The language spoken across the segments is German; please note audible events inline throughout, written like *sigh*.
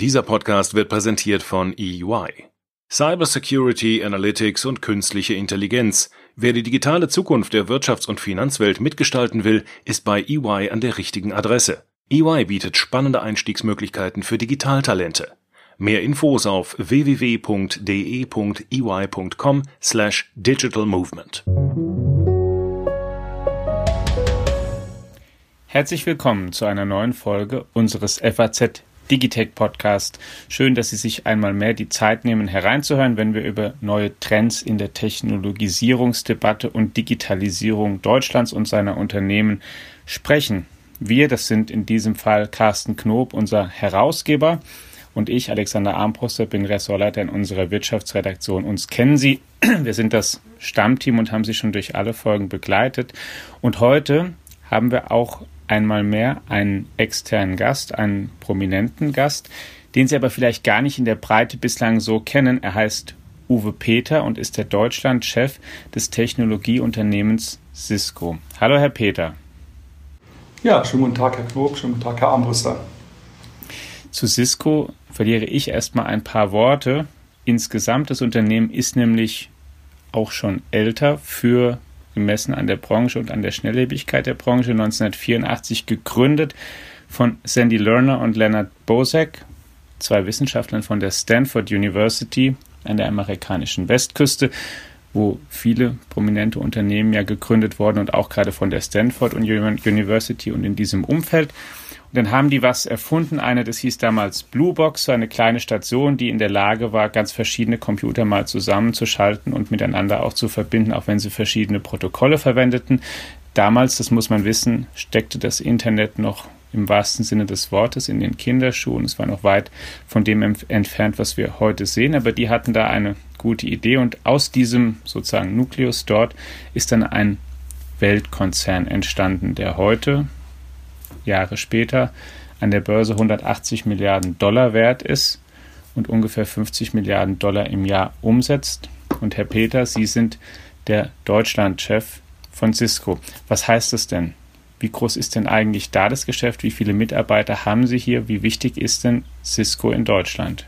Dieser Podcast wird präsentiert von EY. Cybersecurity, Analytics und künstliche Intelligenz. Wer die digitale Zukunft der Wirtschafts- und Finanzwelt mitgestalten will, ist bei EY an der richtigen Adresse. EY bietet spannende Einstiegsmöglichkeiten für Digitaltalente. Mehr Infos auf www.de.ey.com slash digitalmovement. Herzlich willkommen zu einer neuen Folge unseres FAZ Digitech Podcast. Schön, dass Sie sich einmal mehr die Zeit nehmen, hereinzuhören, wenn wir über neue Trends in der Technologisierungsdebatte und Digitalisierung Deutschlands und seiner Unternehmen sprechen. Wir, das sind in diesem Fall Carsten Knob, unser Herausgeber, und ich, Alexander Armbruster, bin Ressortleiter in unserer Wirtschaftsredaktion. Uns kennen Sie. Wir sind das Stammteam und haben Sie schon durch alle Folgen begleitet. Und heute haben wir auch einmal mehr einen externen Gast, einen prominenten Gast, den Sie aber vielleicht gar nicht in der Breite bislang so kennen. Er heißt Uwe Peter und ist der Deutschlandchef des Technologieunternehmens Cisco. Hallo, Herr Peter. Ja, schönen guten Tag, Herr Knob, schönen guten Tag, Herr Armbruster. Zu Cisco verliere ich erstmal ein paar Worte. Insgesamt das Unternehmen ist nämlich auch schon älter für gemessen an der Branche und an der Schnelllebigkeit der Branche, 1984 gegründet von Sandy Lerner und Leonard Bozek, zwei Wissenschaftlern von der Stanford University an der amerikanischen Westküste, wo viele prominente Unternehmen ja gegründet wurden und auch gerade von der Stanford University und in diesem Umfeld. Und dann haben die was erfunden. Eine, das hieß damals Bluebox, so eine kleine Station, die in der Lage war, ganz verschiedene Computer mal zusammenzuschalten und miteinander auch zu verbinden, auch wenn sie verschiedene Protokolle verwendeten. Damals, das muss man wissen, steckte das Internet noch im wahrsten Sinne des Wortes in den Kinderschuhen. Es war noch weit von dem entfernt, was wir heute sehen, aber die hatten da eine gute Idee und aus diesem sozusagen Nukleus dort ist dann ein Weltkonzern entstanden, der heute Jahre später an der Börse 180 Milliarden Dollar wert ist und ungefähr 50 Milliarden Dollar im Jahr umsetzt. Und Herr Peter, Sie sind der Deutschlandchef von Cisco. Was heißt das denn? Wie groß ist denn eigentlich da das Geschäft? Wie viele Mitarbeiter haben Sie hier? Wie wichtig ist denn Cisco in Deutschland?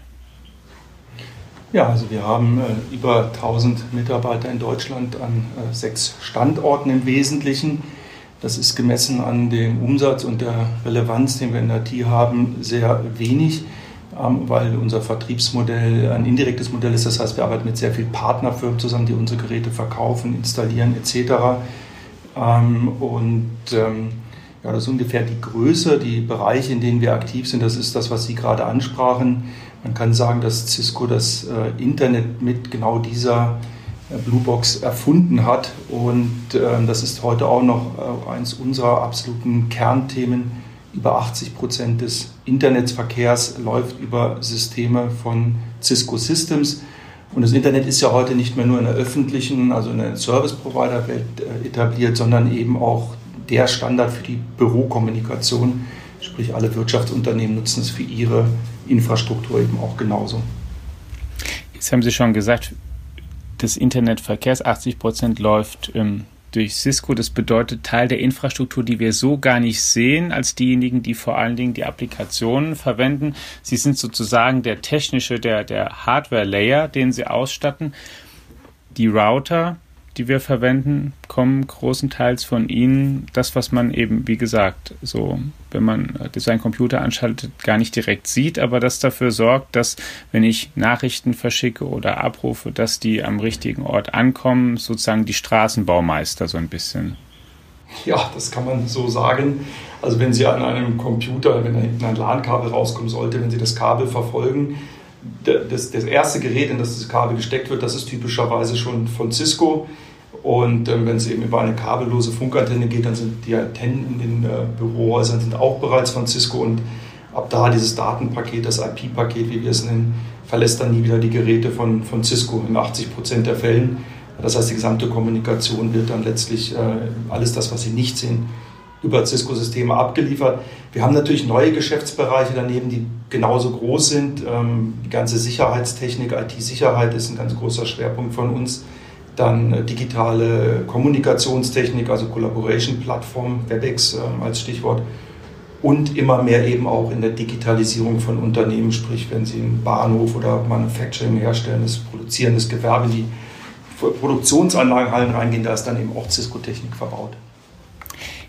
Ja, also wir haben äh, über 1000 Mitarbeiter in Deutschland an äh, sechs Standorten im Wesentlichen. Das ist gemessen an dem Umsatz und der Relevanz, den wir in der IT haben, sehr wenig, ähm, weil unser Vertriebsmodell ein indirektes Modell ist. Das heißt, wir arbeiten mit sehr vielen Partnerfirmen zusammen, die unsere Geräte verkaufen, installieren etc. Ähm, und ähm, ja, das ist ungefähr die Größe, die Bereiche, in denen wir aktiv sind. Das ist das, was Sie gerade ansprachen. Man kann sagen, dass Cisco das äh, Internet mit genau dieser Bluebox erfunden hat. Und äh, das ist heute auch noch äh, eines unserer absoluten Kernthemen. Über 80 Prozent des Internetverkehrs läuft über Systeme von Cisco Systems. Und das Internet ist ja heute nicht mehr nur in der öffentlichen, also in der Service-Provider-Welt äh, etabliert, sondern eben auch der Standard für die Bürokommunikation. Sprich, alle Wirtschaftsunternehmen nutzen es für ihre Infrastruktur eben auch genauso. Jetzt haben Sie schon gesagt, des Internetverkehrs, 80 Prozent läuft ähm, durch Cisco. Das bedeutet Teil der Infrastruktur, die wir so gar nicht sehen, als diejenigen, die vor allen Dingen die Applikationen verwenden. Sie sind sozusagen der technische, der, der Hardware-Layer, den sie ausstatten. Die Router, die wir verwenden, kommen großenteils von Ihnen. Das, was man eben, wie gesagt, so, wenn man seinen Computer anschaltet, gar nicht direkt sieht, aber das dafür sorgt, dass, wenn ich Nachrichten verschicke oder abrufe, dass die am richtigen Ort ankommen, sozusagen die Straßenbaumeister so ein bisschen. Ja, das kann man so sagen. Also wenn Sie an einem Computer, wenn da hinten ein LAN-Kabel rauskommen sollte, wenn Sie das Kabel verfolgen, das, das erste Gerät, in das das Kabel gesteckt wird, das ist typischerweise schon von Cisco. Und ähm, wenn es eben über eine kabellose Funkantenne geht, dann sind die Antennen in den äh, Bürohäusern sind auch bereits von Cisco und ab da dieses Datenpaket, das IP-Paket, wie wir es nennen, verlässt dann nie wieder die Geräte von, von Cisco in 80 Prozent der Fällen. Das heißt, die gesamte Kommunikation wird dann letztlich äh, alles das, was Sie nicht sehen, über Cisco-Systeme abgeliefert. Wir haben natürlich neue Geschäftsbereiche daneben, die genauso groß sind. Ähm, die ganze Sicherheitstechnik, IT-Sicherheit ist ein ganz großer Schwerpunkt von uns. Dann äh, digitale Kommunikationstechnik, also Collaboration-Plattform, WebEx äh, als Stichwort. und immer mehr eben auch in der Digitalisierung von Unternehmen, sprich wenn sie einen Bahnhof oder Manufacturing herstellen, das produzierendes Gewerbe, die Produktionsanlagenhallen reingehen, da ist dann eben auch Cisco-Technik verbaut.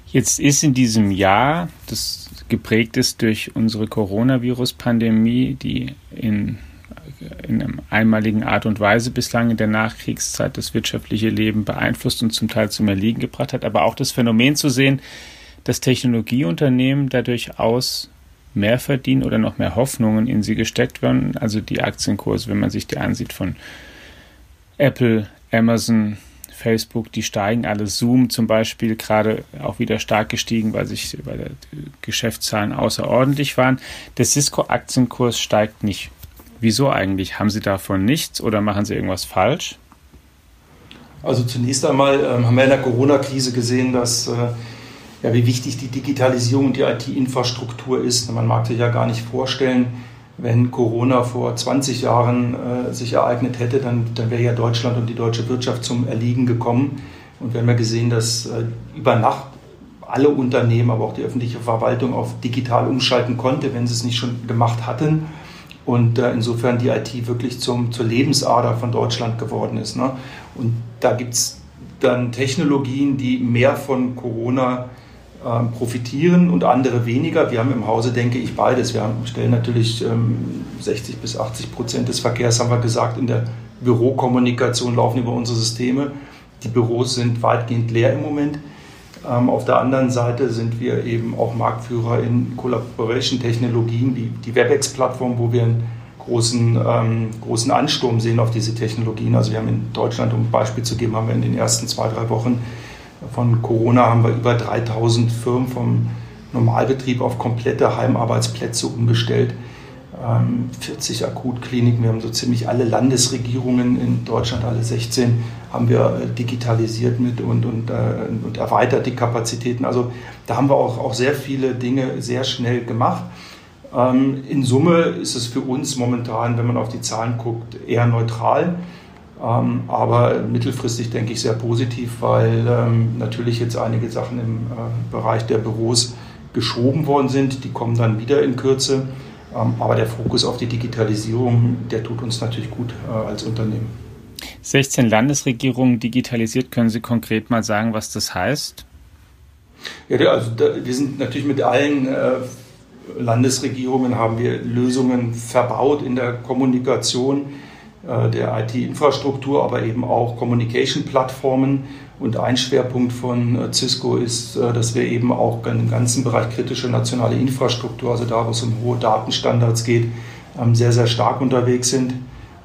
Jetzt ist in diesem Jahr, das geprägt ist durch unsere Coronavirus-Pandemie, die in, in einer einmaligen Art und Weise bislang in der Nachkriegszeit das wirtschaftliche Leben beeinflusst und zum Teil zum Erliegen gebracht hat, aber auch das Phänomen zu sehen, dass Technologieunternehmen dadurch aus mehr verdienen oder noch mehr Hoffnungen in sie gesteckt werden. Also die Aktienkurse, wenn man sich die ansieht von Apple, Amazon, Facebook, die steigen alle. Zoom zum Beispiel gerade auch wieder stark gestiegen, weil sich weil Geschäftszahlen außerordentlich waren. Der Cisco-Aktienkurs steigt nicht. Wieso eigentlich? Haben Sie davon nichts oder machen Sie irgendwas falsch? Also zunächst einmal ähm, haben wir in der Corona-Krise gesehen, dass äh, ja, wie wichtig die Digitalisierung und die IT-Infrastruktur ist. Man mag sich ja gar nicht vorstellen, wenn Corona vor 20 Jahren äh, sich ereignet hätte, dann, dann wäre ja Deutschland und die deutsche Wirtschaft zum Erliegen gekommen. Und wir haben ja gesehen, dass äh, über Nacht alle Unternehmen, aber auch die öffentliche Verwaltung auf digital umschalten konnte, wenn sie es nicht schon gemacht hatten. Und äh, insofern die IT wirklich zum, zur Lebensader von Deutschland geworden ist. Ne? Und da gibt es dann Technologien, die mehr von Corona ähm, profitieren und andere weniger. Wir haben im Hause, denke ich, beides. Wir haben, stellen natürlich 60 ähm, bis 80 Prozent des Verkehrs, haben wir gesagt, in der Bürokommunikation laufen über unsere Systeme. Die Büros sind weitgehend leer im Moment. Ähm, auf der anderen Seite sind wir eben auch Marktführer in Collaboration-Technologien, wie die WebEx-Plattform, wo wir einen großen, ähm, großen Ansturm sehen auf diese Technologien. Also wir haben in Deutschland, um ein Beispiel zu geben, haben wir in den ersten zwei, drei Wochen von Corona haben wir über 3000 Firmen vom Normalbetrieb auf komplette Heimarbeitsplätze umgestellt. 40 ähm, Akutkliniken, wir haben so ziemlich alle Landesregierungen in Deutschland, alle 16, haben wir äh, digitalisiert mit und, und, äh, und erweitert die Kapazitäten. Also da haben wir auch, auch sehr viele Dinge sehr schnell gemacht. Ähm, in Summe ist es für uns momentan, wenn man auf die Zahlen guckt, eher neutral. Ähm, aber mittelfristig denke ich sehr positiv, weil natürlich jetzt einige Sachen im äh, Bereich der Büros geschoben worden sind. Die kommen dann wieder in Kürze. Ähm, aber der Fokus auf die Digitalisierung, der tut uns natürlich gut äh, als Unternehmen. 16 Landesregierungen digitalisiert. Können Sie konkret mal sagen, was das heißt? Ja, also da, wir sind natürlich mit allen äh, Landesregierungen haben wir Lösungen verbaut in der Kommunikation äh, der IT-Infrastruktur, aber eben auch Communication-Plattformen. Und ein Schwerpunkt von äh, Cisco ist, äh, dass wir eben auch im ganzen Bereich kritische nationale Infrastruktur, also da, wo es um hohe Datenstandards geht, ähm, sehr, sehr stark unterwegs sind,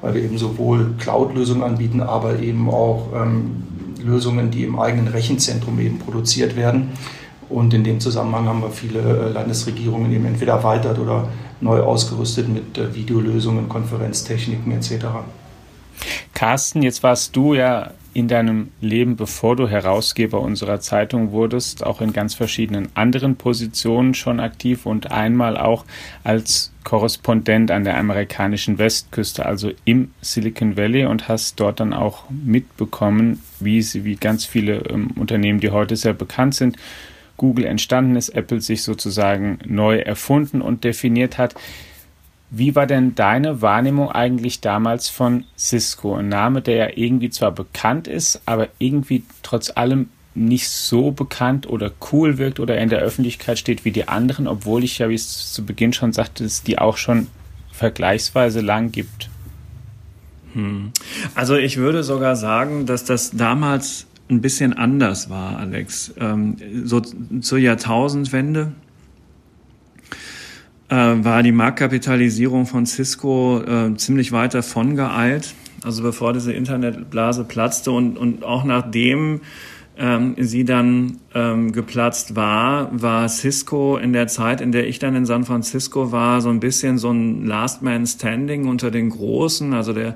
weil wir eben sowohl Cloud-Lösungen anbieten, aber eben auch ähm, Lösungen, die im eigenen Rechenzentrum eben produziert werden. Und in dem Zusammenhang haben wir viele Landesregierungen eben entweder erweitert oder neu ausgerüstet mit äh, Videolösungen, Konferenztechniken etc. Carsten, jetzt warst du ja in deinem Leben, bevor du Herausgeber unserer Zeitung wurdest, auch in ganz verschiedenen anderen Positionen schon aktiv und einmal auch als Korrespondent an der amerikanischen Westküste, also im Silicon Valley und hast dort dann auch mitbekommen, wie, sie, wie ganz viele ähm, Unternehmen, die heute sehr bekannt sind, Google entstanden ist, Apple sich sozusagen neu erfunden und definiert hat. Wie war denn deine Wahrnehmung eigentlich damals von Cisco? Ein Name, der ja irgendwie zwar bekannt ist, aber irgendwie trotz allem nicht so bekannt oder cool wirkt oder in der Öffentlichkeit steht wie die anderen, obwohl ich ja, wie es zu Beginn schon sagte, es die auch schon vergleichsweise lang gibt. Hm. Also ich würde sogar sagen, dass das damals ein bisschen anders war, Alex. Ähm, so zur Jahrtausendwende war die Marktkapitalisierung von Cisco äh, ziemlich weit davon geeilt. Also bevor diese Internetblase platzte und, und auch nachdem ähm, sie dann ähm, geplatzt war, war Cisco in der Zeit, in der ich dann in San Francisco war, so ein bisschen so ein Last Man Standing unter den Großen. Also der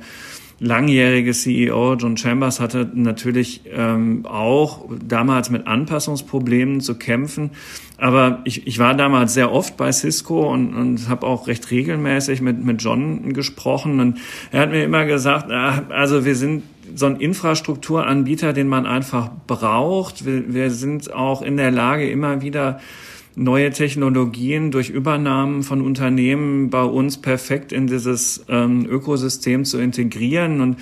langjährige CEO John Chambers hatte natürlich ähm, auch damals mit Anpassungsproblemen zu kämpfen. Aber ich, ich war damals sehr oft bei Cisco und, und habe auch recht regelmäßig mit, mit John gesprochen. Und er hat mir immer gesagt, also wir sind so ein Infrastrukturanbieter, den man einfach braucht. Wir, wir sind auch in der Lage, immer wieder neue Technologien durch Übernahmen von Unternehmen bei uns perfekt in dieses ähm, Ökosystem zu integrieren und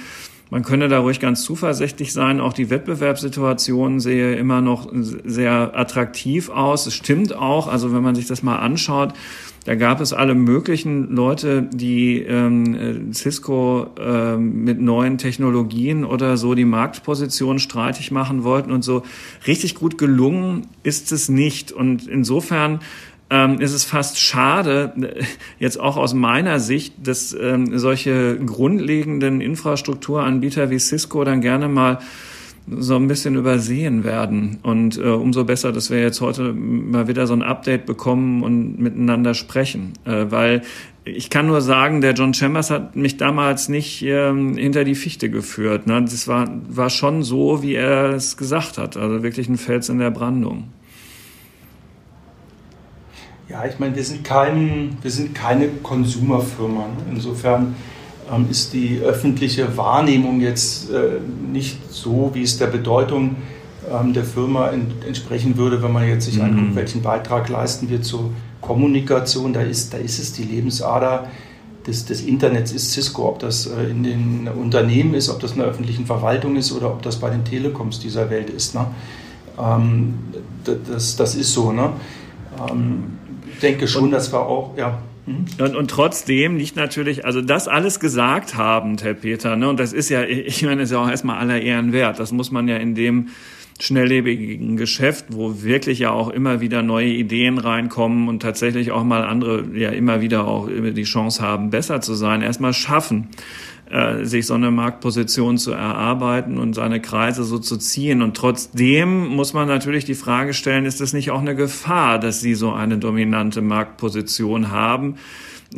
man könne da ruhig ganz zuversichtlich sein. Auch die Wettbewerbssituation sehe immer noch sehr attraktiv aus. Es stimmt auch. Also wenn man sich das mal anschaut, da gab es alle möglichen Leute, die ähm, Cisco ähm, mit neuen Technologien oder so die Marktposition streitig machen wollten und so. Richtig gut gelungen ist es nicht. Und insofern ähm, ist es fast schade, jetzt auch aus meiner Sicht, dass ähm, solche grundlegenden Infrastrukturanbieter wie Cisco dann gerne mal so ein bisschen übersehen werden. Und äh, umso besser, dass wir jetzt heute mal wieder so ein Update bekommen und miteinander sprechen. Äh, weil ich kann nur sagen, der John Chambers hat mich damals nicht ähm, hinter die Fichte geführt. Ne? Das war, war schon so, wie er es gesagt hat. Also wirklich ein Fels in der Brandung. Ja, ich meine, wir sind, kein, wir sind keine Konsumerfirma. Ne? Insofern ist die öffentliche Wahrnehmung jetzt äh, nicht so, wie es der Bedeutung ähm, der Firma entsprechen würde, wenn man jetzt sich mhm. anguckt, welchen Beitrag leisten wir zur Kommunikation. Da ist, da ist es die Lebensader des, des Internets, ist Cisco, ob das äh, in den Unternehmen ist, ob das in der öffentlichen Verwaltung ist oder ob das bei den Telekoms dieser Welt ist. Ne? Ähm, das, das ist so. Ne? ich denke schon, dass wir auch, ja. Mhm. Und, und trotzdem liegt natürlich, also das alles gesagt haben, Herr Peter, ne, und das ist ja, *laughs* ich meine, das ist ja auch erstmal aller Ehren wert. Das muss man ja in dem schnelllebigen Geschäft, wo wirklich ja auch immer wieder neue Ideen reinkommen und tatsächlich auch mal andere ja immer wieder auch die Chance haben, besser zu sein, erstmal schaffen. Äh, sich so eine Marktposition zu erarbeiten und seine Kreise so zu ziehen. Und trotzdem muss man natürlich die Frage stellen, ist es nicht auch eine Gefahr, dass sie so eine dominante Marktposition haben?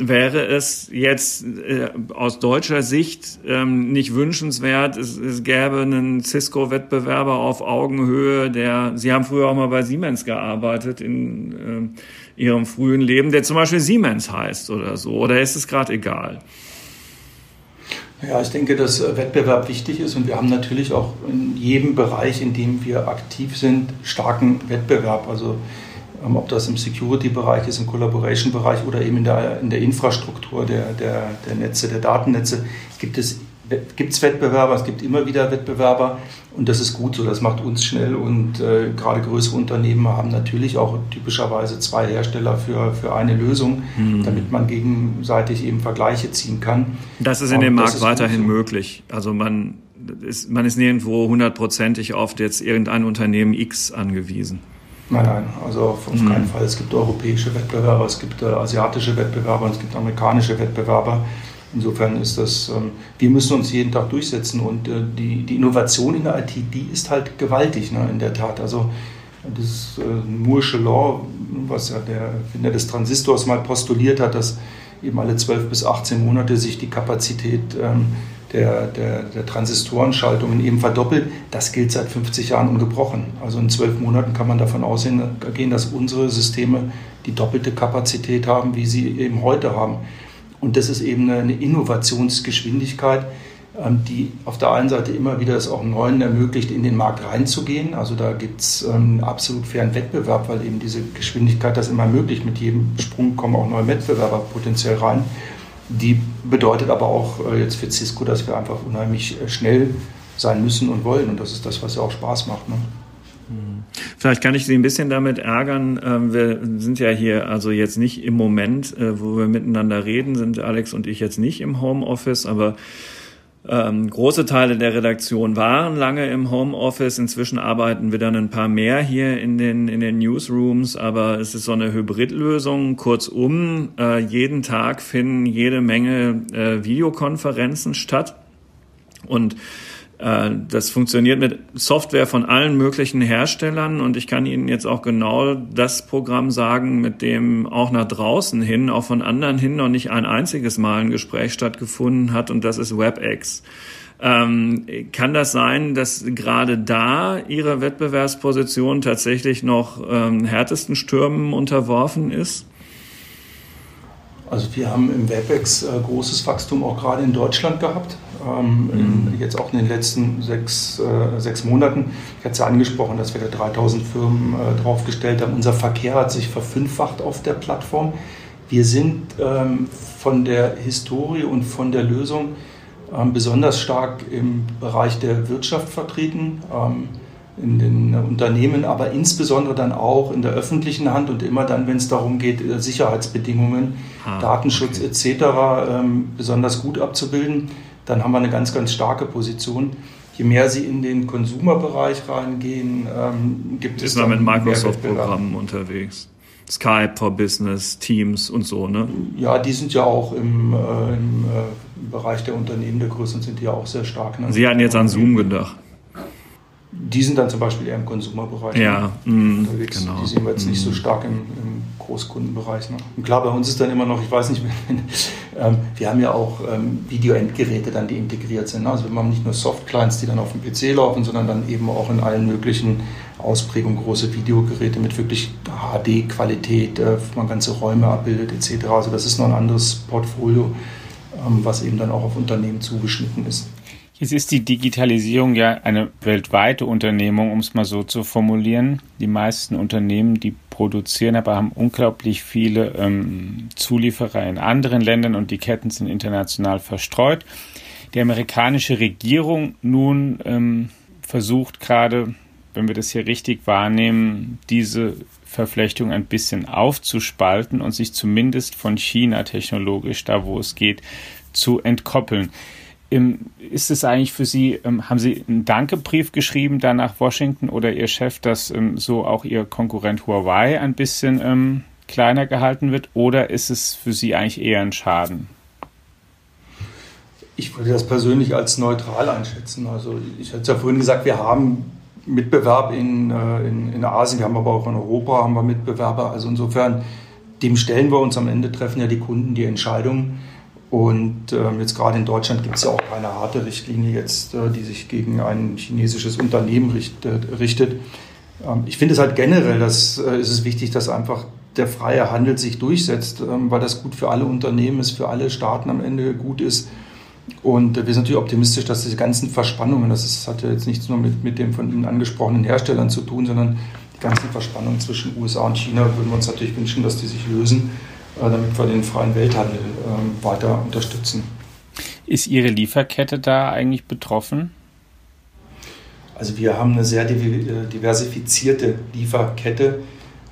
wäre es jetzt äh, aus deutscher Sicht ähm, nicht wünschenswert, es, es gäbe einen Cisco-Wettbewerber auf Augenhöhe, der, Sie haben früher auch mal bei Siemens gearbeitet in äh, Ihrem frühen Leben, der zum Beispiel Siemens heißt oder so, oder ist es gerade egal? Ja, ich denke, dass äh, Wettbewerb wichtig ist und wir haben natürlich auch in jedem Bereich, in dem wir aktiv sind, starken Wettbewerb. Also ähm, ob das im Security-Bereich ist, im Collaboration-Bereich oder eben in der, in der Infrastruktur der, der, der Netze, der Datennetze, gibt es gibt es Wettbewerber, es gibt immer wieder Wettbewerber und das ist gut so, das macht uns schnell und äh, gerade größere Unternehmen haben natürlich auch typischerweise zwei Hersteller für, für eine Lösung, mhm. damit man gegenseitig eben Vergleiche ziehen kann. Das ist in dem Markt weiterhin so. möglich. Also man ist, man ist nirgendwo hundertprozentig auf jetzt irgendein Unternehmen X angewiesen. Nein, nein, also auf, auf mhm. keinen Fall. Es gibt europäische Wettbewerber, es gibt äh, asiatische Wettbewerber, es gibt amerikanische Wettbewerber. Insofern ist das, ähm, wir müssen uns jeden Tag durchsetzen und äh, die, die Innovation in der IT, die ist halt gewaltig, ne, in der Tat. Also das äh, Moore'sche Law, was ja der Erfinder des Transistors mal postuliert hat, dass eben alle 12 bis 18 Monate sich die Kapazität ähm, der, der, der Transistorenschaltungen eben verdoppelt, das gilt seit 50 Jahren ungebrochen. Also in zwölf Monaten kann man davon ausgehen, dass unsere Systeme die doppelte Kapazität haben, wie sie eben heute haben. Und das ist eben eine Innovationsgeschwindigkeit, ähm, die auf der einen Seite immer wieder es auch Neuen ermöglicht, in den Markt reinzugehen. Also da gibt es ähm, einen absolut fairen Wettbewerb, weil eben diese Geschwindigkeit das immer ermöglicht. Mit jedem Sprung kommen auch neue Wettbewerber potenziell rein. Die bedeutet aber auch äh, jetzt für Cisco, dass wir einfach unheimlich äh, schnell sein müssen und wollen. Und das ist das, was ja auch Spaß macht. Ne? Vielleicht kann ich Sie ein bisschen damit ärgern. Ähm, wir sind ja hier also jetzt nicht im Moment, äh, wo wir miteinander reden, sind Alex und ich jetzt nicht im Homeoffice, aber ähm, große Teile der Redaktion waren lange im Homeoffice. Inzwischen arbeiten wir dann ein paar mehr hier in den, in den Newsrooms, aber es ist so eine Hybridlösung. Kurzum, äh, jeden Tag finden jede Menge äh, Videokonferenzen statt. Und das funktioniert mit Software von allen möglichen Herstellern und ich kann Ihnen jetzt auch genau das Programm sagen, mit dem auch nach draußen hin, auch von anderen hin noch nicht ein einziges Mal ein Gespräch stattgefunden hat und das ist WebEx. Ähm, kann das sein, dass gerade da Ihre Wettbewerbsposition tatsächlich noch ähm, härtesten Stürmen unterworfen ist? Also wir haben im WebEx äh, großes Wachstum auch gerade in Deutschland gehabt. Ähm, mhm. in, jetzt auch in den letzten sechs, äh, sechs Monaten. Ich hatte es ja angesprochen, dass wir da 3000 Firmen äh, draufgestellt haben. Unser Verkehr hat sich verfünffacht auf der Plattform. Wir sind ähm, von der Historie und von der Lösung ähm, besonders stark im Bereich der Wirtschaft vertreten. In den Unternehmen, aber insbesondere dann auch in der öffentlichen Hand und immer dann, wenn es darum geht, äh, Sicherheitsbedingungen, ah, Datenschutz okay. etc. Ähm, besonders gut abzubilden, dann haben wir eine ganz, ganz starke Position. Je mehr Sie in den Konsumerbereich reingehen, ähm, gibt Ist es. Ist man mit Microsoft-Programmen unterwegs? Skype for Business, Teams und so, ne? Ja, die sind ja auch im, äh, im äh, Bereich der Unternehmen der Größen sind die ja auch sehr stark. Ne? Sie hatten jetzt an Zoom gedacht. Die sind dann zum Beispiel eher im Konsumerbereich ja, ne? mm, unterwegs. Genau. Die sehen wir jetzt mm. nicht so mhm. stark im, im Großkundenbereich. Ne? Und klar, bei uns ist dann immer noch, ich weiß nicht, *laughs* ähm, wir haben ja auch ähm, Video-Endgeräte dann, die integriert sind. Ne? Also wir haben nicht nur Soft-Clients, die dann auf dem PC laufen, sondern dann eben auch in allen möglichen Ausprägungen große Videogeräte mit wirklich HD-Qualität, äh, wo man ganze Räume abbildet etc. Also das ist noch ein anderes Portfolio, ähm, was eben dann auch auf Unternehmen zugeschnitten ist. Jetzt ist die Digitalisierung ja eine weltweite Unternehmung, um es mal so zu formulieren. Die meisten Unternehmen, die produzieren, aber haben unglaublich viele ähm, Zulieferer in anderen Ländern und die Ketten sind international verstreut. Die amerikanische Regierung nun ähm, versucht gerade, wenn wir das hier richtig wahrnehmen, diese Verflechtung ein bisschen aufzuspalten und sich zumindest von China technologisch, da wo es geht, zu entkoppeln ist es eigentlich für Sie, ähm, haben Sie einen Dankebrief geschrieben da nach Washington oder Ihr Chef, dass ähm, so auch Ihr Konkurrent Huawei ein bisschen ähm, kleiner gehalten wird oder ist es für Sie eigentlich eher ein Schaden? Ich würde das persönlich als neutral einschätzen. Also ich hatte es ja vorhin gesagt, wir haben Mitbewerb in, äh, in, in Asien, wir haben aber auch in Europa haben wir Mitbewerber. Also insofern, dem stellen wir uns am Ende, treffen ja die Kunden die Entscheidung. Und ähm, jetzt gerade in Deutschland gibt es ja auch keine harte Richtlinie jetzt, äh, die sich gegen ein chinesisches Unternehmen richtet. richtet. Ähm, ich finde es halt generell, dass äh, ist es wichtig, dass einfach der freie Handel sich durchsetzt, ähm, weil das gut für alle Unternehmen ist, für alle Staaten am Ende gut ist. Und wir sind natürlich optimistisch, dass diese ganzen Verspannungen, das ist, hat ja jetzt nichts nur mit, mit den von Ihnen angesprochenen Herstellern zu tun, sondern die ganzen Verspannungen zwischen USA und China würden wir uns natürlich wünschen, dass die sich lösen damit wir den freien Welthandel ähm, weiter unterstützen. Ist Ihre Lieferkette da eigentlich betroffen? Also wir haben eine sehr äh, diversifizierte Lieferkette.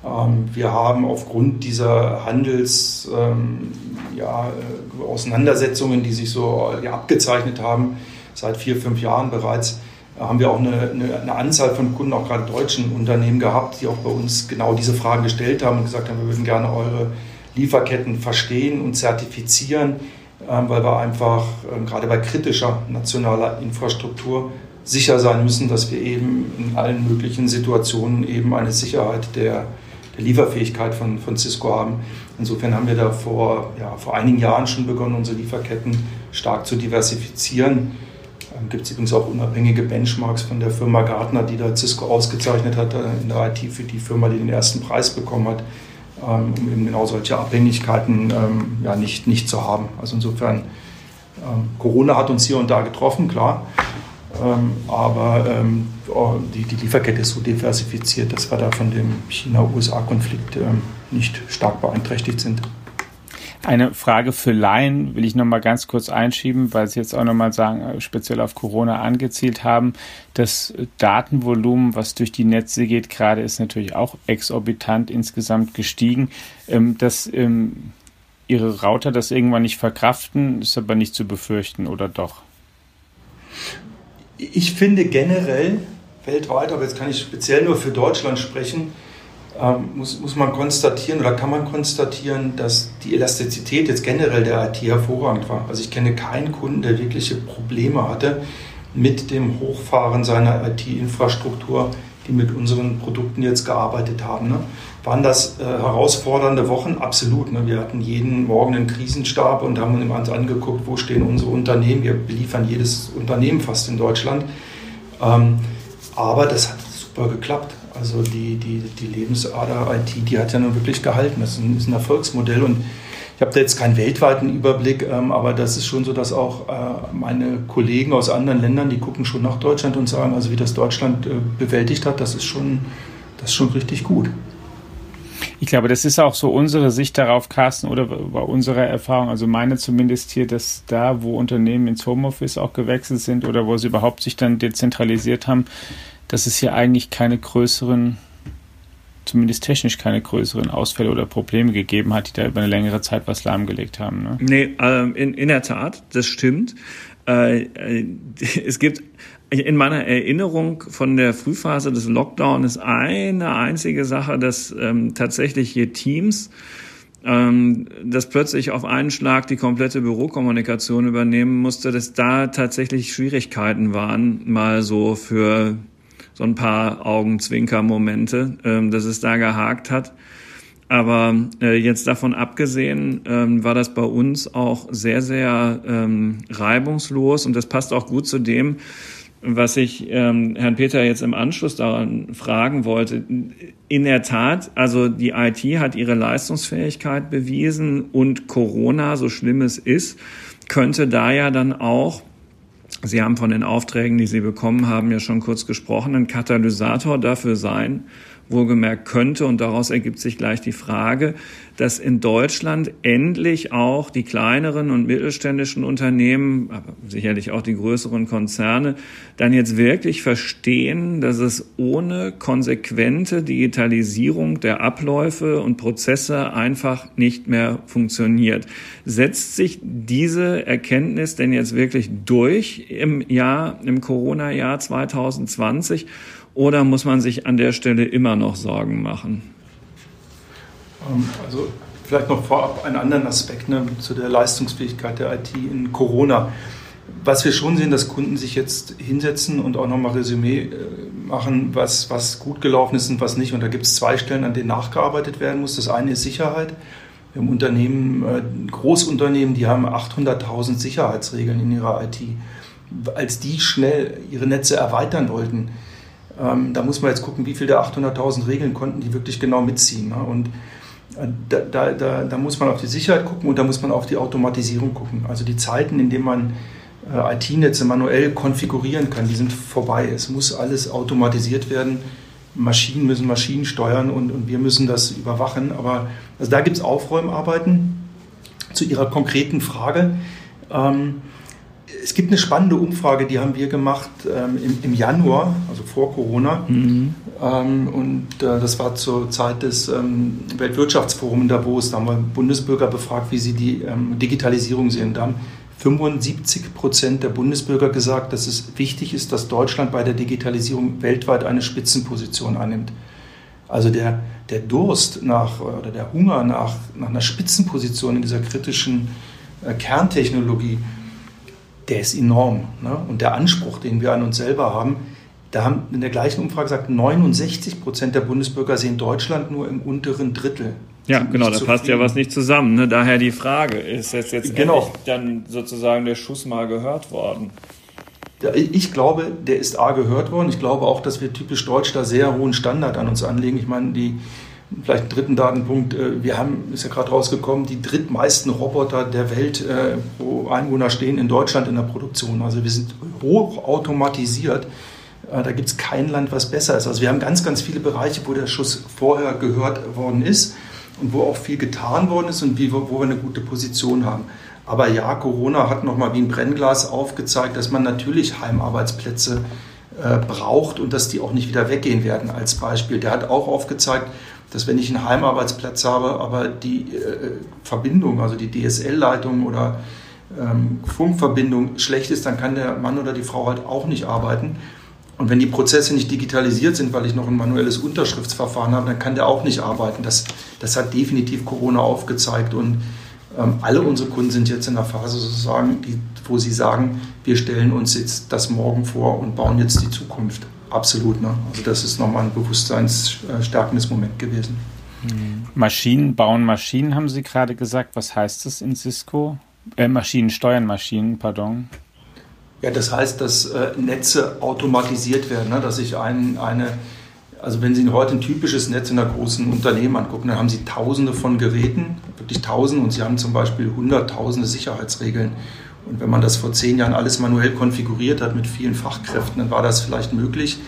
Ähm, wir haben aufgrund dieser Handelsauseinandersetzungen, ähm, ja, die sich so abgezeichnet haben, seit vier, fünf Jahren bereits, haben wir auch eine, eine, eine, Anzahl von Kunden, auch gerade deutschen Unternehmen gehabt, die auch bei uns genau diese Fragen gestellt haben und gesagt haben, wir würden gerne eure Lieferketten verstehen und zertifizieren, ähm, weil wir einfach ähm, gerade bei kritischer nationaler Infrastruktur sicher sein müssen, dass wir eben in allen möglichen Situationen eben eine Sicherheit der, der Lieferfähigkeit von, von Cisco haben. Insofern haben wir da vor, ja, vor einigen Jahren schon begonnen, unsere Lieferketten stark zu diversifizieren. Ähm, Gibt es übrigens auch unabhängige Benchmarks von der Firma Gartner, die da Cisco ausgezeichnet hat äh, in der IT für die Firma, die den ersten Preis bekommen hat. Ähm, um eben genau solche Abhängigkeiten ähm, ja, nicht, nicht zu haben. Also insofern, ähm, Corona hat uns hier und da getroffen, klar. aber oh, die, die Lieferkette ist so diversifiziert, dass wir da von dem China-USA-Konflikt nicht stark beeinträchtigt sind. Eine Frage für Laien will ich nochmal ganz kurz einschieben, weil Sie jetzt auch nochmal sagen, äh, speziell auf Corona angezielt haben. Das Datenvolumen, was durch die Netze geht, gerade ist natürlich auch exorbitant insgesamt gestiegen. Ähm, dass ähm, Ihre Router das irgendwann nicht verkraften, ist aber nicht zu befürchten, oder doch? Ich finde generell weltweit, aber jetzt kann ich speziell nur für Deutschland sprechen, ähm, muss, muss man konstatieren oder kann man konstatieren, dass die Elastizität jetzt generell der IT hervorragend war. Also ich kenne keinen Kunden, der wirkliche Probleme hatte mit dem Hochfahren seiner IT-Infrastruktur, die mit unseren Produkten jetzt gearbeitet haben. Ne? Waren das äh, herausfordernde Wochen? Absolut. Ne? Wir hatten jeden Morgen einen Krisenstab und haben uns angeguckt, wo stehen unsere Unternehmen. Wir beliefern jedes Unternehmen fast in Deutschland. Ähm, aber das hat super geklappt. Also die, die, die Lebensader IT, die hat ja nun wirklich gehalten. Das ist ein, ist ein Erfolgsmodell und ich habe da jetzt keinen weltweiten Überblick, ähm, aber das ist schon so, dass auch äh, meine Kollegen aus anderen Ländern, die gucken schon nach Deutschland und sagen, also wie das Deutschland äh, bewältigt hat, das ist schon, das ist schon richtig gut. Ich glaube, das ist auch so unsere Sicht darauf, Carsten, oder bei unserer Erfahrung, also meine zumindest hier, dass da, wo Unternehmen ins Homeoffice auch gewechselt sind oder wo sie überhaupt sich dann dezentralisiert haben, dass es hier eigentlich keine größeren, zumindest technisch keine größeren Ausfälle oder Probleme gegeben hat, die da über eine längere Zeit was lahmgelegt haben. Ne? Nee, ähm, in, in der Tat, das stimmt. Äh, äh, *laughs* es gibt in meiner Erinnerung von der Frühphase des Lockdowns eine einzige Sache, dass ähm, tatsächlich hier Teams ähm, das plötzlich auf einen Schlag die komplette Bürokommunikation übernehmen musste, dass da tatsächlich Schwierigkeiten waren, mal so für so ein paar Augenzwinker-Momente, ähm, dass es da gehakt hat. Aber äh, jetzt davon abgesehen, ähm, war das bei uns auch sehr, sehr ähm, reibungslos und das passt auch gut zu dem, was ich ähm, Herrn Peter jetzt im Anschluss daran fragen wollte. In der Tat, also die IT hat ihre Leistungsfähigkeit bewiesen und Corona, so schlimm es ist, könnte da ja dann auch Sie haben von den Aufträgen, die Sie bekommen haben, ja schon kurz gesprochen, ein Katalysator dafür sein, wohlgemerkt könnte, und daraus ergibt sich gleich die Frage, dass in Deutschland endlich auch die kleineren und mittelständischen Unternehmen, aber sicherlich auch die größeren Konzerne, dann jetzt wirklich verstehen, dass es ohne konsequente Digitalisierung der Abläufe und Prozesse einfach nicht mehr funktioniert. Setzt sich diese Erkenntnis denn jetzt wirklich durch im Jahr, im Corona-Jahr 2020? Oder muss man sich an der Stelle immer noch Sorgen machen? Ähm, also vielleicht noch vorab einen anderen Aspekt ne, zu der Leistungsfähigkeit der IT in Corona. Was wir schon sehen, dass Kunden sich jetzt hinsetzen und auch nochmal Resümee äh, machen, was, was gut gelaufen ist und was nicht. Und da gibt es zwei Stellen, an denen nachgearbeitet werden muss. Das eine ist Sicherheit. Wir haben Unternehmen, äh, Großunternehmen, die haben 800.000 Sicherheitsregeln in ihrer IT. Als die schnell ihre Netze erweitern wollten, ähm, da muss man jetzt gucken, wie viel der 800.000 Regeln konnten die wirklich genau mitziehen. Ne? Und äh, da, da, da, da, muss man auf die Sicherheit gucken und da muss man auf die Automatisierung gucken. Also die Zeiten, in denen man äh, IT-Netze manuell konfigurieren kann, die sind vorbei. Es muss alles automatisiert werden. Maschinen müssen Maschinen steuern und, und wir müssen das überwachen. Aber also da gibt es Aufräumarbeiten zu Ihrer konkreten Frage. Ähm, es gibt eine spannende Umfrage, die haben wir gemacht ähm, im, im, Januar, also vor Corona. Mhm. Ähm, und äh, das war zur Zeit des ähm, Weltwirtschaftsforums in Davos. Da haben wir Bundesbürger befragt, wie sie die ähm, Digitalisierung sehen. Da haben 75 Prozent der Bundesbürger gesagt, dass es wichtig ist, dass Deutschland bei der Digitalisierung weltweit eine Spitzenposition einnimmt. Also der, der Durst nach oder der Hunger nach, nach einer Spitzenposition in dieser kritischen äh, Kerntechnologie der ist enorm. Ne? Und der Anspruch, den wir an uns selber haben, da haben in der gleichen Umfrage gesagt, 69 Prozent der Bundesbürger sehen Deutschland nur im unteren Drittel. Ja, genau, da passt ja was nicht zusammen. Ne? Daher die Frage, ist jetzt, jetzt genau. dann sozusagen der Schuss mal gehört worden? Ich glaube, der ist A gehört worden. Ich glaube auch, dass wir typisch Deutsch da sehr hohen Standard an uns anlegen. Ich meine, die, Vielleicht einen dritten Datenpunkt. Äh, wir haben, ist ja gerade rausgekommen, die drittmeisten Roboter der Welt äh, pro Einwohner stehen in Deutschland in der Produktion. Also wir sind hoch automatisiert. Äh, da gibt es kein Land, was besser ist. Also wir haben ganz, ganz viele Bereiche, wo der Schuss vorher gehört worden ist und wo auch viel getan worden ist und wo wir eine gute Position haben. Aber ja, Corona hat nochmal wie ein Brennglas aufgezeigt, dass man natürlich Heimarbeitsplätze braucht und dass die auch nicht wieder weggehen werden als Beispiel. Der hat auch aufgezeigt, dass wenn ich einen Heimarbeitsplatz habe, aber die äh, Verbindung, also die DSL-Leitung oder ähm, Funkverbindung schlecht ist, dann kann der Mann oder die Frau halt auch nicht arbeiten. Und wenn die Prozesse nicht digitalisiert sind, weil ich noch ein manuelles Unterschriftsverfahren habe, dann kann der auch nicht arbeiten. Das, das hat definitiv Corona aufgezeigt. Und ähm, alle unsere Kunden sind jetzt in der Phase sozusagen, die, wo sie sagen, wir stellen uns jetzt das Morgen vor und bauen jetzt die Zukunft. Absolut. Ne? Also das ist nochmal ein bewusstseinsstärkendes Moment gewesen. Maschinen bauen Maschinen, haben Sie gerade gesagt. Was heißt das in Cisco? Äh, Maschinen steuern Maschinen, pardon. Ja, das heißt, dass äh, Netze automatisiert werden, ne? dass ich ein, eine Also wenn Sie heute ein typisches Netz in einer großen Unternehmen angucken, dann haben Sie tausende von Geräten, wirklich tausende, und Sie haben zum Beispiel hunderttausende Sicherheitsregeln. Und wenn man das vor zehn Jahren alles manuell konfiguriert hat mit vielen Fachkräften, dann war das vielleicht möglich.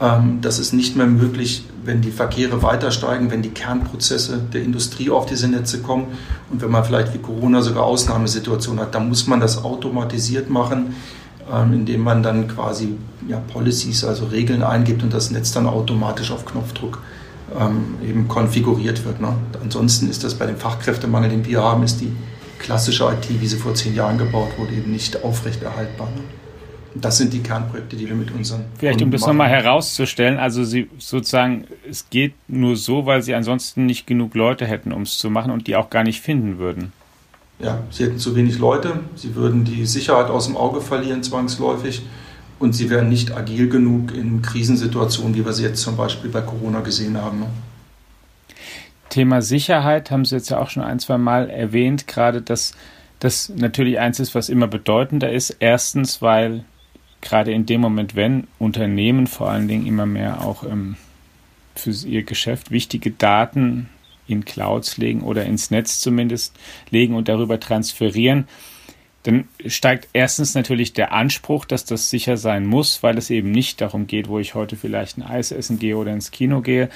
Ähm, das ist nicht mehr möglich, wenn die Verkehre weiter steigen, wenn die Kernprozesse der Industrie auf diese Netze kommen und wenn man vielleicht wie Corona sogar Ausnahmesituationen hat, dann muss man das automatisiert machen ähm, indem man dann quasi ja, Policies, also Regeln eingibt und das Netz dann automatisch auf Knopfdruck ähm, eben konfiguriert wird. Ne? Ansonsten ist das bei dem Fachkräftemangel, den wir haben, ist die klassische IT, wie sie vor zehn Jahren gebaut wurde, eben nicht aufrechterhaltbar. Ne? Das sind die Kernprojekte, die wir mit unseren. Vielleicht, um das nochmal herauszustellen, also Sie sozusagen, es geht nur so, weil Sie ansonsten nicht genug Leute hätten, um es zu machen und die auch gar nicht finden würden ja, sie hätten zu wenig Leute, sie würden die Sicherheit aus dem Auge verlieren zwangsläufig und sie wären nicht agil genug in Krisensituationen, wie wir sie jetzt zum Beispiel bei Corona gesehen haben. Thema Sicherheit haben Sie jetzt ja auch schon ein, zwei Mal erwähnt, gerade dass das natürlich eins ist, was immer bedeutender ist. Erstens, weil gerade in dem Moment, wenn Unternehmen vor allen Dingen immer mehr auch ähm, für ihr Geschäft wichtige Daten in Clouds legen oder ins Netz zumindest legen und darüber transferieren, dann steigt erstens natürlich der Anspruch, dass das sicher sein muss, weil es eben nicht darum geht, wo ich heute vielleicht ein Eis essen gehe oder ins Kino gehe.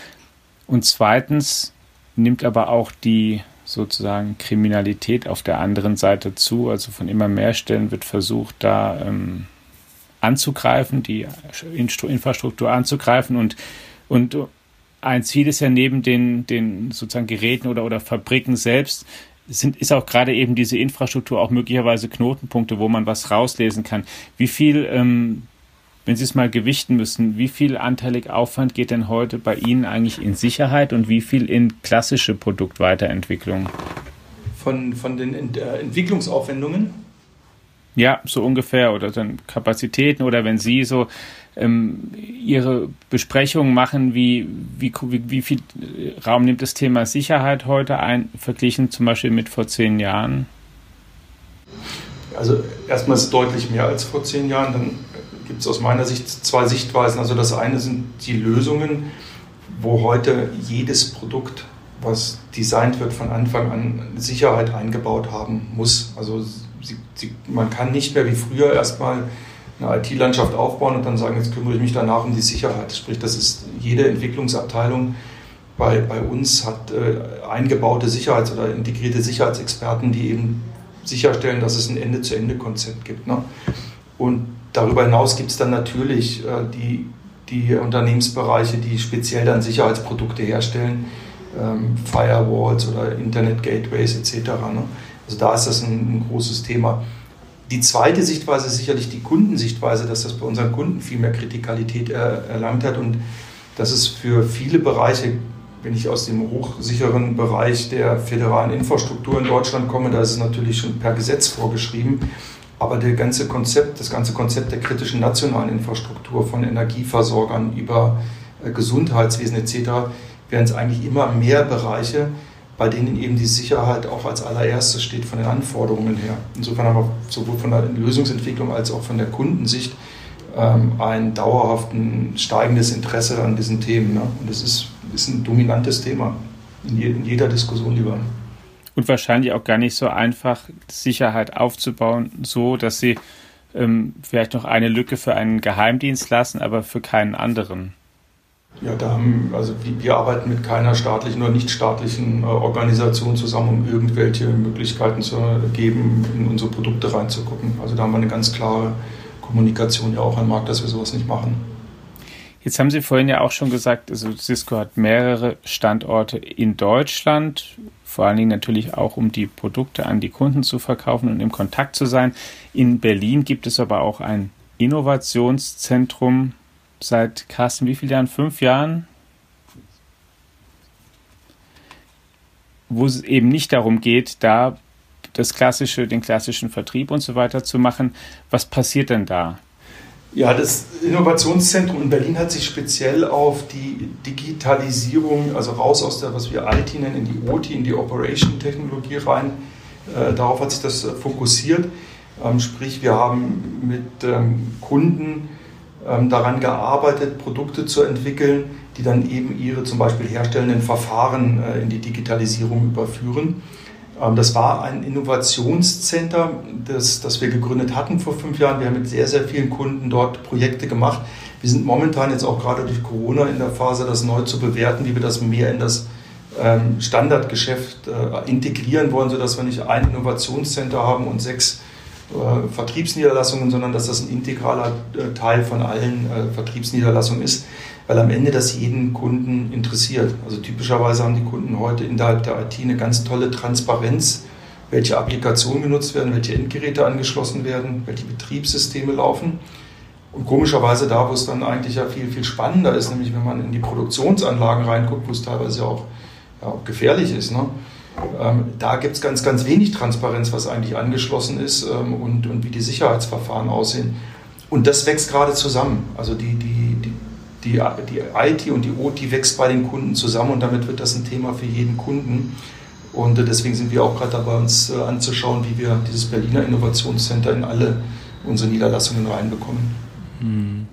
Und zweitens nimmt aber auch die sozusagen Kriminalität auf der anderen Seite zu. Also von immer mehr Stellen wird versucht, da ähm, anzugreifen, die Infrastruktur anzugreifen und, und ein Ziel ist ja neben den, den sozusagen Geräten oder, oder Fabriken selbst, sind, ist auch gerade eben diese Infrastruktur auch möglicherweise Knotenpunkte, wo man was rauslesen kann. Wie viel, ähm, wenn Sie es mal gewichten müssen, wie viel anteilig Aufwand geht denn heute bei Ihnen eigentlich in Sicherheit und wie viel in klassische Produktweiterentwicklung? Von, von den äh, Entwicklungsaufwendungen? Ja, so ungefähr. Oder dann Kapazitäten oder wenn Sie so ähm, Ihre Besprechungen machen, wie, wie, wie, viel Raum nimmt das Thema Sicherheit heute ein, verglichen zum Beispiel mit vor zehn Jahren? Also erstmal ist es deutlich mehr als vor zehn Jahren. Dann gibt es aus meiner Sicht zwei Sichtweisen. Also das eine sind die Lösungen, wo heute jedes Produkt, was designt wird, von Anfang an Sicherheit eingebaut haben muss. Also sie, sie, man kann nicht mehr wie früher erstmal eine IT-Landschaft aufbauen und dann sagen, jetzt kümmere ich mich danach um die Sicherheit. Sprich, das ist jede Entwicklungsabteilung bei, bei uns hat äh, eingebaute Sicherheits- oder integrierte Sicherheitsexperten, die eben sicherstellen, dass es ein Ende-zu-Ende-Konzept gibt. Ne? Und darüber hinaus gibt es dann natürlich äh, die, die Unternehmensbereiche, die speziell dann Sicherheitsprodukte herstellen, ähm, Firewalls oder Internet-Gateways etc. Ne? Also da ist das ein, ein großes Thema. Die zweite Sichtweise ist sicherlich die Kundensichtweise, dass das bei unseren Kunden viel mehr Kritikalität erlangt hat und dass es für viele Bereiche, wenn ich aus dem hochsicheren Bereich der föderalen Infrastruktur in Deutschland komme, da ist es natürlich schon per Gesetz vorgeschrieben, aber der ganze Konzept, das ganze Konzept der kritischen nationalen Infrastruktur von Energieversorgern über äh, Gesundheitswesen etc. werden es eigentlich immer mehr Bereiche, bei denen eben die Sicherheit auch als allererstes steht von den Anforderungen her. Insofern haben wir sowohl von der Lösungsentwicklung als auch von der Kundensicht ähm, ein dauerhaften steigendes Interesse an diesen Themen. Ne? Und das ist, ist ein dominantes Thema in, je, in jeder Diskussion, die wir haben. Und wahrscheinlich auch gar nicht so einfach, Sicherheit aufzubauen, so dass sie ähm, vielleicht noch eine Lücke für einen Geheimdienst lassen, aber für keinen anderen. Ja, da haben, also wir arbeiten mit keiner staatlichen oder nichtstaatlichen äh, Organisation zusammen, um irgendwelche Möglichkeiten zu geben, in unsere Produkte reinzugucken. Also da haben wir eine ganz klare Kommunikation ja auch am Markt, dass wir sowas nicht machen. Jetzt haben Sie vorhin ja auch schon gesagt, also Cisco hat mehrere Standorte in Deutschland, vor allen Dingen natürlich auch, um die Produkte an die Kunden zu verkaufen und im Kontakt zu sein. In Berlin gibt es aber auch ein Innovationszentrum, seit Carsten, wie viele Jahren? Fünf Jahren? Wo es eben nicht darum geht, da das klassische, den klassischen Vertrieb und so weiter zu machen. Was passiert denn da? Ja, das Innovationszentrum in Berlin hat sich speziell auf die Digitalisierung, also raus aus der, was wir IT nennen, in die OT, in die Operation-Technologie rein. Äh, darauf hat sich das fokussiert. Ähm, sprich, wir haben mit ähm, Kunden ähm, daran gearbeitet, Produkte zu entwickeln, die dann eben ihre zum Beispiel herstellenden Verfahren äh, in die Digitalisierung überführen. Ähm, das war ein Innovationscenter, das, das wir gegründet hatten vor fünf Jahren. Wir haben mit sehr, sehr vielen Kunden dort Projekte gemacht. Wir sind momentan jetzt auch gerade durch Corona in der Phase, das neu zu bewerten, wie wir das mehr in das ähm, Standardgeschäft äh, integrieren wollen, sodass wir nicht ein Innovationscenter haben und sechs äh, Vertriebsniederlassungen, sondern dass das ein integraler Teil von allen Vertriebsniederlassungen ist weil am Ende das jeden Kunden interessiert. Also typischerweise haben die Kunden heute innerhalb der IT eine ganz tolle Transparenz, welche Applikationen genutzt werden, welche Endgeräte angeschlossen werden, welche Betriebssysteme laufen. Und komischerweise da, wo es dann eigentlich ja viel, viel spannender ist, nämlich wenn man in die Produktionsanlagen reinguckt, wo es teilweise auch, ja, auch gefährlich ist, ne? Ähm, da gibt es ganz, ganz wenig Transparenz, was eigentlich angeschlossen ist ähm, und, und wie die Sicherheitsverfahren aussehen. Und das wächst gerade zusammen. Also die, die, die die, IT und die OT wächst bei den Kunden zusammen und damit wird das ein Thema für jeden Kunden. Und deswegen sind wir auch gerade dabei, uns äh, anzuschauen, wie wir dieses Berliner Innovationscenter in alle unsere Niederlassungen reinbekommen. Hm.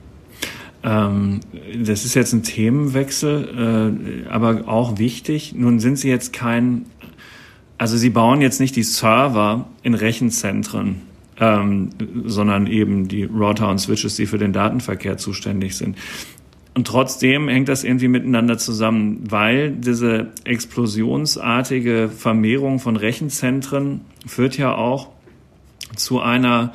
Ähm, das ist jetzt ein Themenwechsel, äh, aber auch wichtig. Nun sind Sie jetzt kein, also Sie bauen jetzt nicht die Server in Rechenzentren, ähm, sondern eben die Router und Switches, die für den Datenverkehr zuständig sind. Und trotzdem hängt das irgendwie miteinander zusammen, weil diese explosionsartige Vermehrung von Rechenzentren führt ja auch zu einer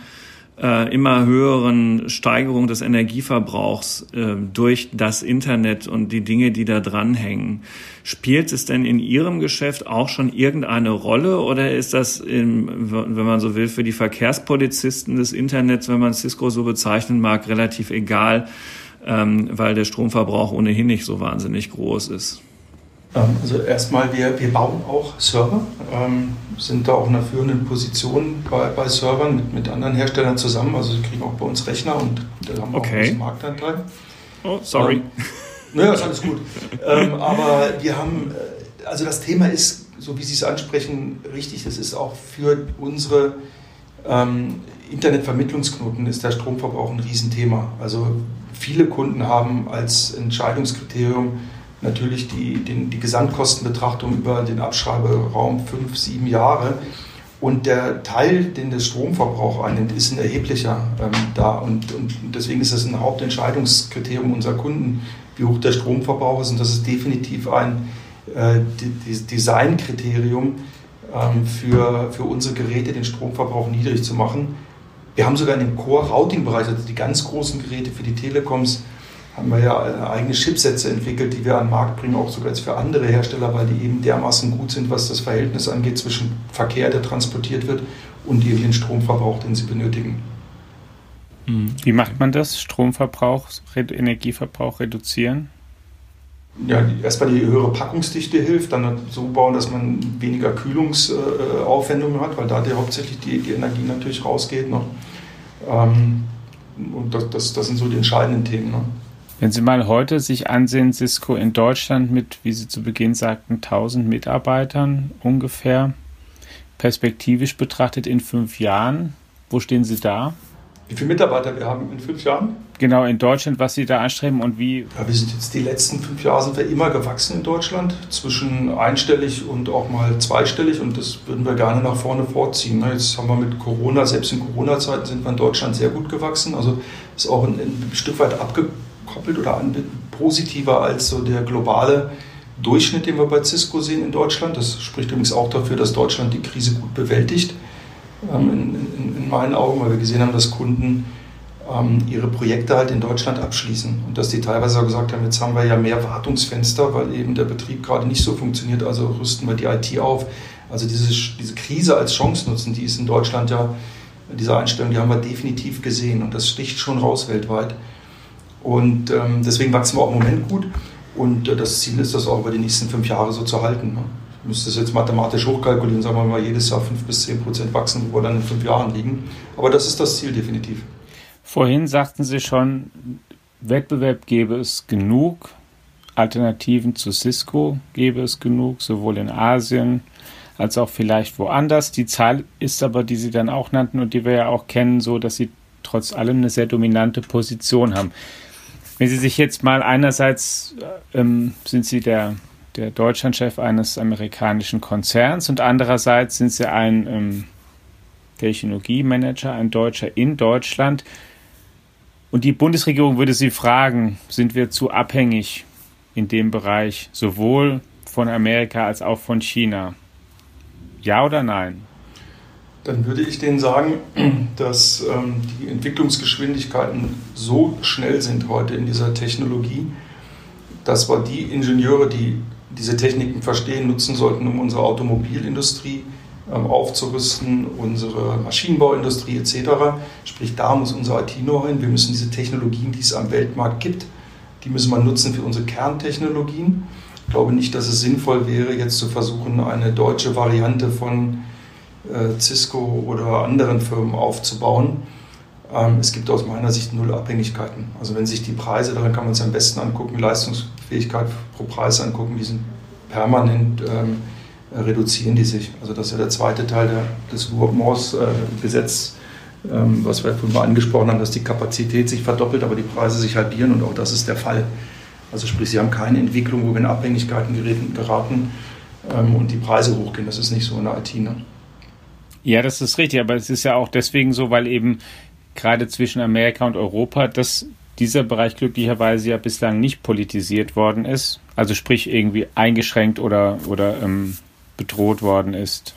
äh, immer höheren Steigerung des Energieverbrauchs äh, durch das Internet und die Dinge, die da dranhängen. Spielt es denn in Ihrem Geschäft auch schon irgendeine Rolle oder ist das, in, wenn man so will, für die Verkehrspolizisten des Internets, wenn man Cisco so bezeichnen mag, relativ egal? Ähm, weil der Stromverbrauch ohnehin nicht so wahnsinnig groß ist? Ähm, also erstmal, wir, wir bauen auch Server, ähm, sind da auch in einer führenden Position bei, bei Servern mit, mit anderen Herstellern zusammen. Also wir kriegen auch bei uns Rechner und da haben wir okay. auch einen Marktanteil. Oh, sorry. Ähm, naja, ist alles gut. ähm, aber wir haben, äh, also das Thema ist, so wie Sie es ansprechen, richtig. Das ist auch für unsere ähm, Internetvermittlungsknoten ist der Stromverbrauch ein Riesenthema. Also viele Kunden haben als Entscheidungskriterium natürlich die, den, die Gesamtkostenbetrachtung über den Abschreiberaum fünf, sieben Jahre. Und der Teil, den der Stromverbrauch einnimmt, ist ein erheblicher ähm, da. Und, und deswegen ist das ein Hauptentscheidungskriterium unserer Kunden, wie hoch der Stromverbrauch ist. Und das ist definitiv ein äh, Designkriterium ähm, für, für unsere Geräte, den Stromverbrauch niedrig zu machen. Wir haben sogar in dem Core-Routing-Bereich, also die ganz großen Geräte für die Telekoms, haben wir ja äh, eigene Chipsätze entwickelt, die wir an den Markt bringen, auch sogar jetzt für andere Hersteller, weil die eben dermaßen gut sind, was das Verhältnis angeht zwischen Verkehr, der transportiert wird, und eben den Stromverbrauch, den sie benötigen. Mhm. Wie macht man das? Stromverbrauch, Energieverbrauch reduzieren? Ja, erstmal die höhere Packungsdichte hilft, dann so bauen, dass man weniger Kühlungsaufwendungen hat, weil da die, hauptsächlich die, die Energie natürlich rausgeht. Ne? Ähm, und das, das, das, sind so die entscheidenden Themen. Ne? Wenn Sie mal heute sich ansehen, Cisco in Deutschland mit, wie Sie zu Beginn sagten, 1000 Mitarbeitern ungefähr, perspektivisch betrachtet in fünf Jahren, wo stehen Sie da? Wie viele Mitarbeiter wir haben in fünf Jahren? Genau, in Deutschland, was Sie da anstreben und wie? Ja, wir sind jetzt die letzten fünf Jahre sind wir immer gewachsen in Deutschland, zwischen einstellig und auch mal zweistellig und das würden wir gerne nach vorne vorziehen. Ne? Jetzt haben wir mit Corona, selbst in Corona-Zeiten sind wir in Deutschland sehr gut gewachsen, also ist auch ein, ein Stück weit abgekoppelt oder positiver als so der globale Durchschnitt, den wir bei Cisco sehen in Deutschland. Das spricht übrigens auch dafür, dass Deutschland die Krise gut bewältigt ähm, in, in, in, meinen Augen, weil wir gesehen haben, dass Kunden ähm, ihre Projekte halt in Deutschland abschließen und dass die teilweise auch gesagt haben, jetzt haben wir ja mehr Wartungsfenster, weil eben der Betrieb gerade nicht so funktioniert, also rüsten wir die IT auf. Also diese, diese Krise als Chance nutzen, die ist in Deutschland ja, diese Einstellung, die haben wir definitiv gesehen und das sticht schon raus weltweit. Und ähm, deswegen wachsen wir auch im Moment gut und äh, das Ziel ist, das auch über die nächsten fünf Jahre so zu halten. Ne? Müsste es jetzt mathematisch hochkalkulieren, sagen wir mal, jedes Jahr 5 bis 10 Prozent wachsen, wo wir dann in fünf Jahren liegen. Aber das ist das Ziel definitiv. Vorhin sagten Sie schon, Wettbewerb gäbe es genug, Alternativen zu Cisco gäbe es genug, sowohl in Asien als auch vielleicht woanders. Die Zahl ist aber, die Sie dann auch nannten und die wir ja auch kennen, so, dass sie trotz allem eine sehr dominante Position haben. Wenn Sie sich jetzt mal einerseits ähm, sind Sie der, der Deutschlandchef eines amerikanischen Konzerns und andererseits sind Sie ein ähm, Technologiemanager, ein Deutscher in Deutschland. Und die Bundesregierung würde Sie fragen, sind wir zu abhängig in dem Bereich, sowohl von Amerika als auch von China? Ja oder nein? Dann würde ich denen sagen, *clears throat* dass ähm, die Entwicklungsgeschwindigkeiten so schnell sind heute in dieser Technologie, dass wir die Ingenieure, die diese Techniken verstehen, nutzen sollten, um unsere Automobilindustrie ähm, aufzurüsten, unsere Maschinenbauindustrie etc. Sprich, da muss unser IT-Know hin. Wir müssen diese Technologien, die es am Weltmarkt gibt, die müssen wir nutzen für unsere Kerntechnologien. Ich glaube nicht, dass es sinnvoll wäre, jetzt zu versuchen, eine deutsche Variante von äh, Cisco oder anderen Firmen aufzubauen. Ähm, es gibt aus meiner Sicht null Abhängigkeiten. Also wenn sich die Preise, daran kann man es am besten angucken, Leistungsfähigkeit pro Preis angucken, die sind permanent ähm, reduzieren die sich. Also das ist ja der zweite Teil der, des Moores-Gesetz, äh, ähm, was wir vorhin mal angesprochen haben, dass die Kapazität sich verdoppelt, aber die Preise sich halbieren und auch das ist der Fall. Also sprich, sie haben keine Entwicklung, wo wir in Abhängigkeiten geraten ähm, und die Preise hochgehen. Das ist nicht so in der IT. Ne? Ja, das ist richtig, aber es ist ja auch deswegen so, weil eben gerade zwischen Amerika und Europa dass dieser Bereich glücklicherweise ja bislang nicht politisiert worden ist. Also sprich irgendwie eingeschränkt oder, oder ähm, bedroht worden ist.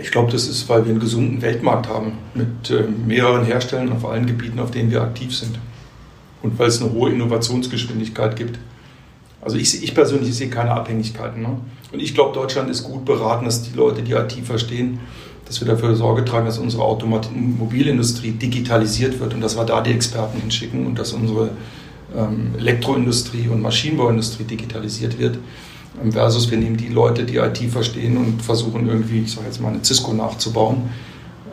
Ich glaube, das ist, weil wir einen gesunden Weltmarkt haben mit äh, mehreren Herstellern auf allen Gebieten, auf denen wir aktiv sind. Und weil es eine hohe Innovationsgeschwindigkeit gibt. Also ich, ich persönlich sehe keine Abhängigkeiten. Ne? Und ich glaube, Deutschland ist gut beraten, dass die Leute, die IT verstehen, dass wir dafür Sorge tragen, dass unsere Automobilindustrie digitalisiert wird und dass wir da die Experten hinschicken und dass unsere ähm, Elektroindustrie und Maschinenbauindustrie digitalisiert wird. Ähm, versus wir nehmen die Leute, die IT verstehen und versuchen irgendwie, ich sage jetzt mal, eine Cisco nachzubauen.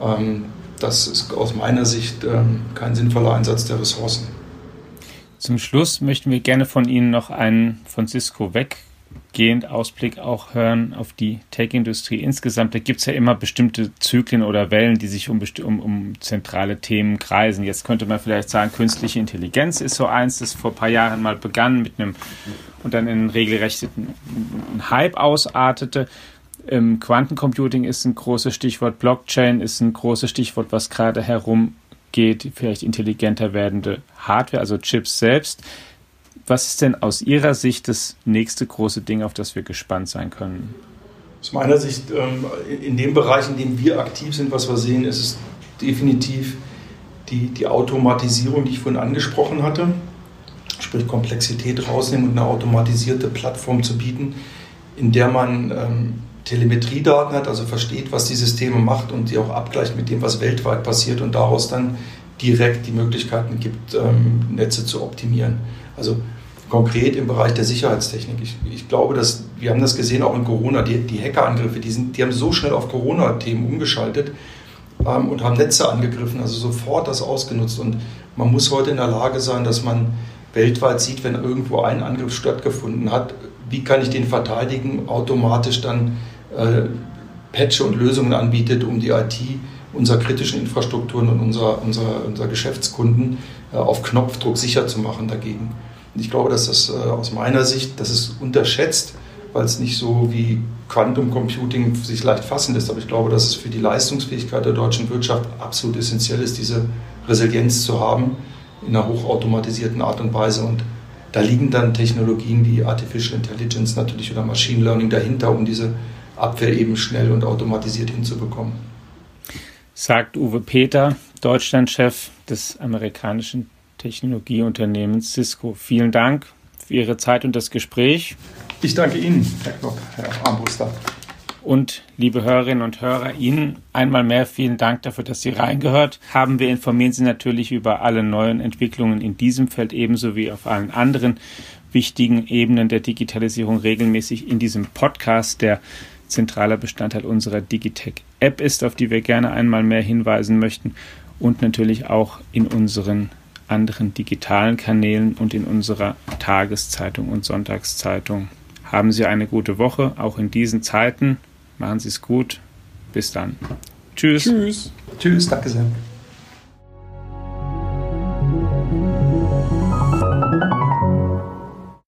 Ähm, das ist aus meiner Sicht ähm, kein sinnvoller Einsatz der Ressourcen. Zum Schluss möchten wir gerne von Ihnen noch einen von Cisco weg gehend Ausblick auch hören auf die Tech-Industrie insgesamt. Da gibt es ja immer bestimmte Zyklen oder Wellen, die sich um, um, um, zentrale Themen kreisen. Jetzt könnte man vielleicht sagen, künstliche Intelligenz ist so eins, das vor ein paar Jahren mal begann mit einem und dann in einen Hype ausartete. Ähm, Quantencomputing ist ein großes Stichwort, Blockchain ist ein großes Stichwort, was gerade herumgeht, vielleicht intelligenter werdende Hardware, also Chips selbst was ist denn aus Ihrer Sicht das nächste große Ding, auf das wir gespannt sein können? Aus meiner Sicht, ähm, in dem Bereich, in dem wir aktiv sind, was wir sehen, ist es definitiv die, die Automatisierung, die ich vorhin angesprochen hatte. Sprich, Komplexität rausnehmen und eine automatisierte Plattform zu bieten, in der man ähm, Telemetriedaten hat, also versteht, was die Systeme macht und die auch abgleicht mit dem, was weltweit passiert und daraus dann direkt die Möglichkeiten gibt, ähm, Netze zu optimieren. Also konkret im Bereich der Sicherheitstechnik. Ich, ich, glaube, dass wir haben das gesehen auch in Corona, die, die Hackerangriffe, die, sind, die haben so schnell auf Corona-Themen umgeschaltet ähm, und haben Netze angegriffen, also sofort das ausgenutzt. Und man muss heute in der Lage sein, dass man weltweit sieht, wenn irgendwo ein Angriff stattgefunden hat, wie kann ich den verteidigen, automatisch dann äh, Patche und Lösungen anbietet, um die IT unserer kritischen Infrastrukturen und unserer, unserer, unserer Geschäftskunden äh, auf Knopfdruck sicher zu machen dagegen. Und ich glaube, dass das äh, aus meiner Sicht, das ist unterschätzt, weil es nicht so wie Quantum Computing sich leicht fassen lässt. Aber ich glaube, dass es für die Leistungsfähigkeit der deutschen Wirtschaft absolut essentiell ist, diese Resilienz zu haben in einer hochautomatisierten Art und Weise. Und da liegen dann Technologien wie Artificial Intelligence natürlich oder Machine Learning dahinter, um diese Abwehr eben schnell und automatisiert hinzubekommen sagt Uwe Peter, Deutschlandchef des amerikanischen Technologieunternehmens Cisco. Vielen Dank für Ihre Zeit und das Gespräch. Ich danke Ihnen, Herr Klopp, Herr Armbruster. Und liebe Hörerinnen und Hörer, Ihnen einmal mehr vielen Dank dafür, dass Sie reingehört haben. Wir informieren Sie natürlich über alle neuen Entwicklungen in diesem Feld ebenso wie auf allen anderen wichtigen Ebenen der Digitalisierung regelmäßig in diesem Podcast, der zentraler Bestandteil unserer Digitech-App ist, auf die wir gerne einmal mehr hinweisen möchten und natürlich auch in unseren anderen digitalen Kanälen und in unserer Tageszeitung und Sonntagszeitung. Haben Sie eine gute Woche, auch in diesen Zeiten. Machen Sie es gut. Bis dann. Tschüss. Tschüss. Tschüss, danke sehr.